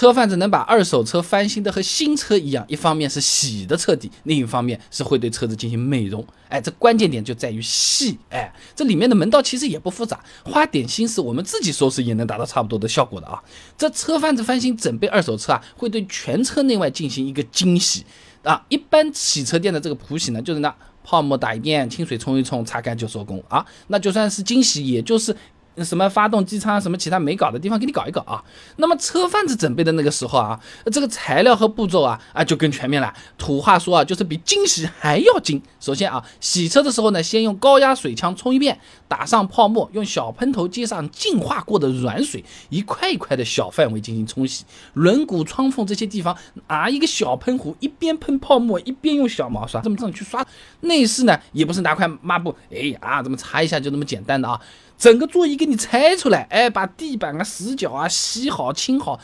车贩子能把二手车翻新的和新车一样，一方面是洗的彻底，另一方面是会对车子进行美容。哎，这关键点就在于细。哎，这里面的门道其实也不复杂，花点心思，我们自己收拾也能达到差不多的效果的啊。这车贩子翻新整备二手车啊，会对全车内外进行一个精洗啊。一般洗车店的这个普洗呢，就是那泡沫打一遍，清水冲一冲，擦干就收工啊。那就算是精洗，也就是。什么发动机舱什么其他没搞的地方给你搞一搞啊？那么车贩子准备的那个时候啊，这个材料和步骤啊啊就更全面了。土话说啊，就是比惊喜还要精。首先啊，洗车的时候呢，先用高压水枪冲一遍，打上泡沫，用小喷头接上净化过的软水，一块一块的小范围进行冲洗。轮毂、窗缝这些地方，拿一个小喷壶，一边喷泡沫，一边用小毛刷这么这么去刷。内饰呢，也不是拿块抹布，哎啊，这么擦一下就那么简单的啊。整个座椅给你拆出来，哎，把地板啊、死角啊洗好、清好，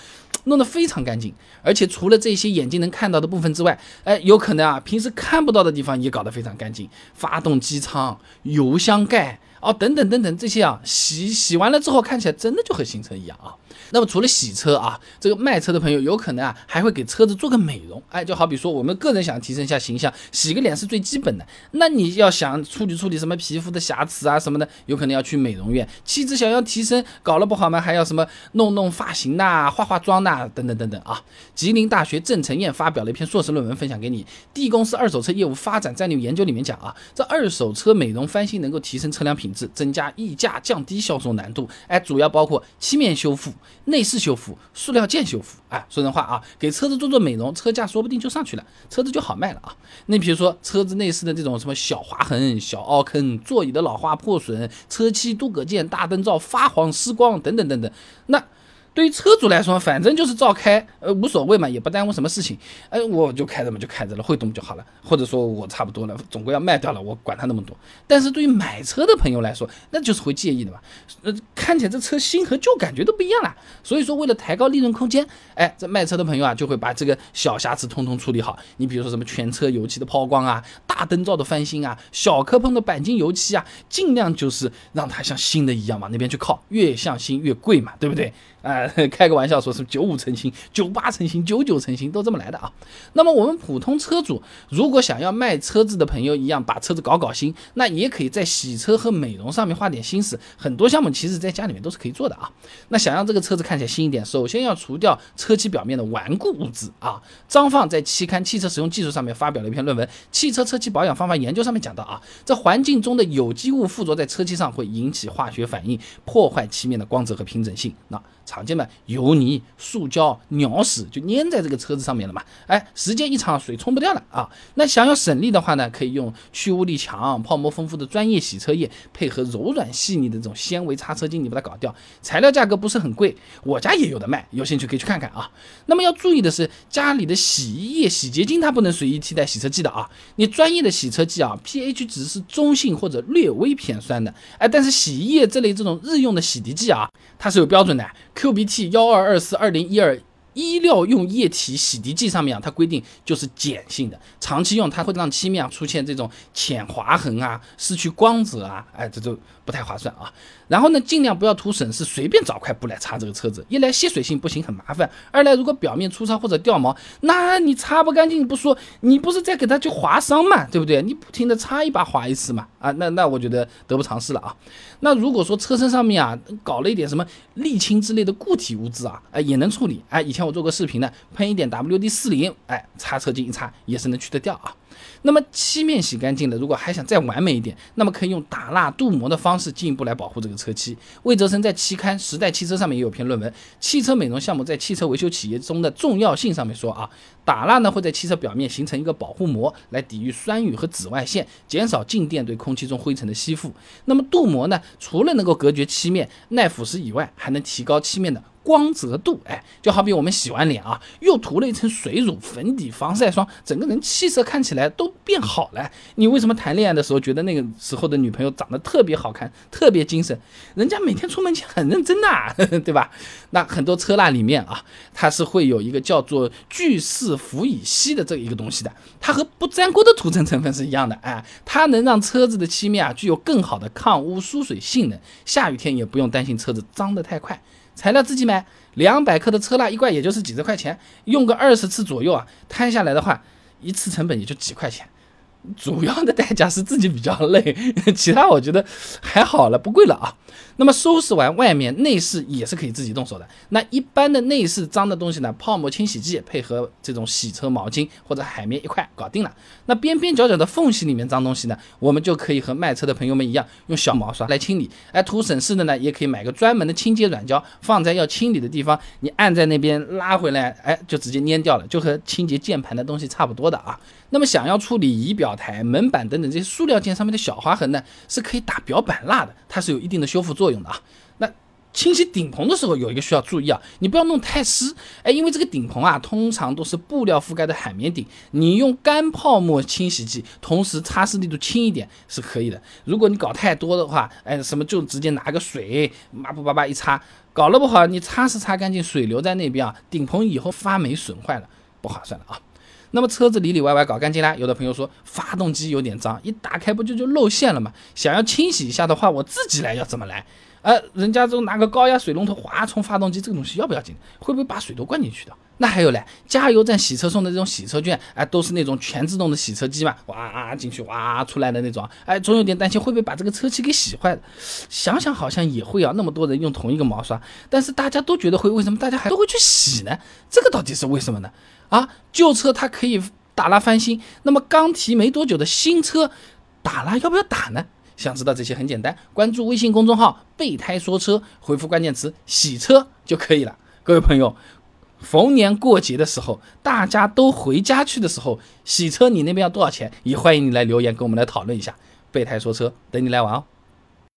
弄得非常干净。而且除了这些眼睛能看到的部分之外，哎，有可能啊，平时看不到的地方也搞得非常干净。发动机舱、油箱盖。哦，等等等等，这些啊，洗洗完了之后，看起来真的就和新车一样啊。那么除了洗车啊，这个卖车的朋友有可能啊，还会给车子做个美容。哎，就好比说我们个人想提升一下形象，洗个脸是最基本的。那你要想处理处理什么皮肤的瑕疵啊什么的，有可能要去美容院。气质想要提升，搞了不好吗？还要什么弄弄发型呐，化化妆呐，等等等等啊。吉林大学郑成燕发表了一篇硕士论文，分享给你。D 公司二手车业务发展战略研究里面讲啊，这二手车美容翻新能够提升车辆品质。增加溢价，降低销售难度，哎，主要包括漆面修复、内饰修复、塑料件修复，哎，说人话啊，给车子做做美容，车价说不定就上去了，车子就好卖了啊。那比如说车子内饰的这种什么小划痕、小凹坑、座椅的老化破损、车漆镀铬件、大灯罩发黄失光等等等等，那。对于车主来说，反正就是照开，呃，无所谓嘛，也不耽误什么事情，哎，我就开着嘛，就开着了，会动就好了。或者说我差不多了，总归要卖掉了，我管他那么多。但是对于买车的朋友来说，那就是会介意的嘛，呃，看起来这车新和旧感觉都不一样了。所以说，为了抬高利润空间，哎，这卖车的朋友啊，就会把这个小瑕疵通通处理好。你比如说什么全车油漆的抛光啊，大灯罩的翻新啊，小磕碰的钣金油漆啊，尽量就是让它像新的一样往那边去靠，越像新越贵嘛，对不对？啊，开个玩笑，说是九五成新、九八成新、九九成新都这么来的啊。那么我们普通车主如果想要卖车子的朋友一样把车子搞搞新，那也可以在洗车和美容上面花点心思。很多项目其实在家里面都是可以做的啊。那想让这个车子看起来新一点，首先要除掉车漆表面的顽固物质啊。张放在期刊《汽车使用技术》上面发表了一篇论文，《汽车车漆保养方法研究》上面讲到啊，这环境中的有机物附着在车漆上会引起化学反应，破坏漆面的光泽和平整性。那常见的油泥、塑胶、鸟屎就粘在这个车子上面了嘛？哎，时间一长，水冲不掉了啊。那想要省力的话呢，可以用去污力强、泡沫丰富的专业洗车液，配合柔软细腻的这种纤维擦车巾，你把它搞掉。材料价格不是很贵，我家也有的卖，有兴趣可以去看看啊。那么要注意的是，家里的洗衣液、洗洁精它不能随意替代洗车剂的啊。你专业的洗车剂啊，pH 值是中性或者略微偏酸的。哎，但是洗衣液这类这种日用的洗涤剂啊，它是有标准的。QBT 幺二二四二零一二医疗用液体洗涤剂上面啊，它规定就是碱性的，长期用它会让漆面出现这种浅划痕啊，失去光泽啊，哎，这就不太划算啊。然后呢，尽量不要图省事，随便找块布来擦这个车子。一来吸水性不行，很麻烦；二来如果表面粗糙或者掉毛，那你擦不干净不说，你不是在给它去划伤嘛，对不对？你不停的擦一把划一次嘛，啊，那那我觉得得不偿失了啊。那如果说车身上面啊搞了一点什么沥青之类的固体物质啊，哎也能处理。哎，以前我做过视频的，喷一点 WD 四零，哎，擦车巾一擦也是能去得掉啊。那么漆面洗干净了，如果还想再完美一点，那么可以用打蜡镀膜的方式进一步来保护这个车漆。魏哲生在期刊《时代汽车》上面也有篇论文，《汽车美容项目在汽车维修企业中的重要性》上面说啊，打蜡呢会在汽车表面形成一个保护膜，来抵御酸雨和紫外线，减少静电对空气中灰尘的吸附。那么镀膜呢，除了能够隔绝漆面、耐腐蚀以外，还能提高漆面的。光泽度，哎，就好比我们洗完脸啊，又涂了一层水乳、粉底、防晒霜，整个人气色看起来都变好了。你为什么谈恋爱的时候觉得那个时候的女朋友长得特别好看、特别精神？人家每天出门前很认真呐，对吧？那很多车蜡里面啊，它是会有一个叫做聚四氟乙烯的这一个东西的，它和不粘锅的涂层成分是一样的，哎，它能让车子的漆面啊具有更好的抗污疏水性能，下雨天也不用担心车子脏得太快。材料自己买，两百克的车蜡一罐也就是几十块钱，用个二十次左右啊，摊下来的话，一次成本也就几块钱。主要的代价是自己比较累，其他我觉得还好了，不贵了啊。那么收拾完外面，内饰也是可以自己动手的。那一般的内饰脏的东西呢，泡沫清洗剂配合这种洗车毛巾或者海绵一块搞定了。那边边角角的缝隙里面脏东西呢，我们就可以和卖车的朋友们一样，用小毛刷来清理。哎，图省事的呢，也可以买个专门的清洁软胶，放在要清理的地方，你按在那边拉回来，哎，就直接粘掉了，就和清洁键盘的东西差不多的啊。那么想要处理仪表台、门板等等这些塑料件上面的小划痕呢，是可以打表板蜡的，它是有一定的修复作用的啊。那清洗顶棚的时候有一个需要注意啊，你不要弄太湿，哎，因为这个顶棚啊通常都是布料覆盖的海绵顶，你用干泡沫清洗剂，同时擦拭力度轻一点是可以的。如果你搞太多的话，哎，什么就直接拿个水抹布叭叭一擦，搞了不好你擦拭擦干净，水留在那边啊，顶棚以后发霉损坏了，不划算了啊。那么车子里里外外搞干净啦。有的朋友说发动机有点脏，一打开不就就露馅了吗？想要清洗一下的话，我自己来要怎么来？呃，人家都拿个高压水龙头哗冲发动机，这个东西要不要紧？会不会把水都灌进去的？那还有嘞，加油站洗车送的这种洗车券，哎，都是那种全自动的洗车机嘛，哇进去哇出来的那种，哎，总有点担心会不会把这个车漆给洗坏了。想想好像也会啊，那么多人用同一个毛刷，但是大家都觉得会，为什么大家还都会去洗呢？这个到底是为什么呢？啊，旧车它可以打蜡翻新，那么刚提没多久的新车，打蜡要不要打呢？想知道这些很简单，关注微信公众号“备胎说车”，回复关键词“洗车”就可以了。各位朋友，逢年过节的时候，大家都回家去的时候，洗车你那边要多少钱？也欢迎你来留言跟我们来讨论一下。备胎说车，等你来玩哦。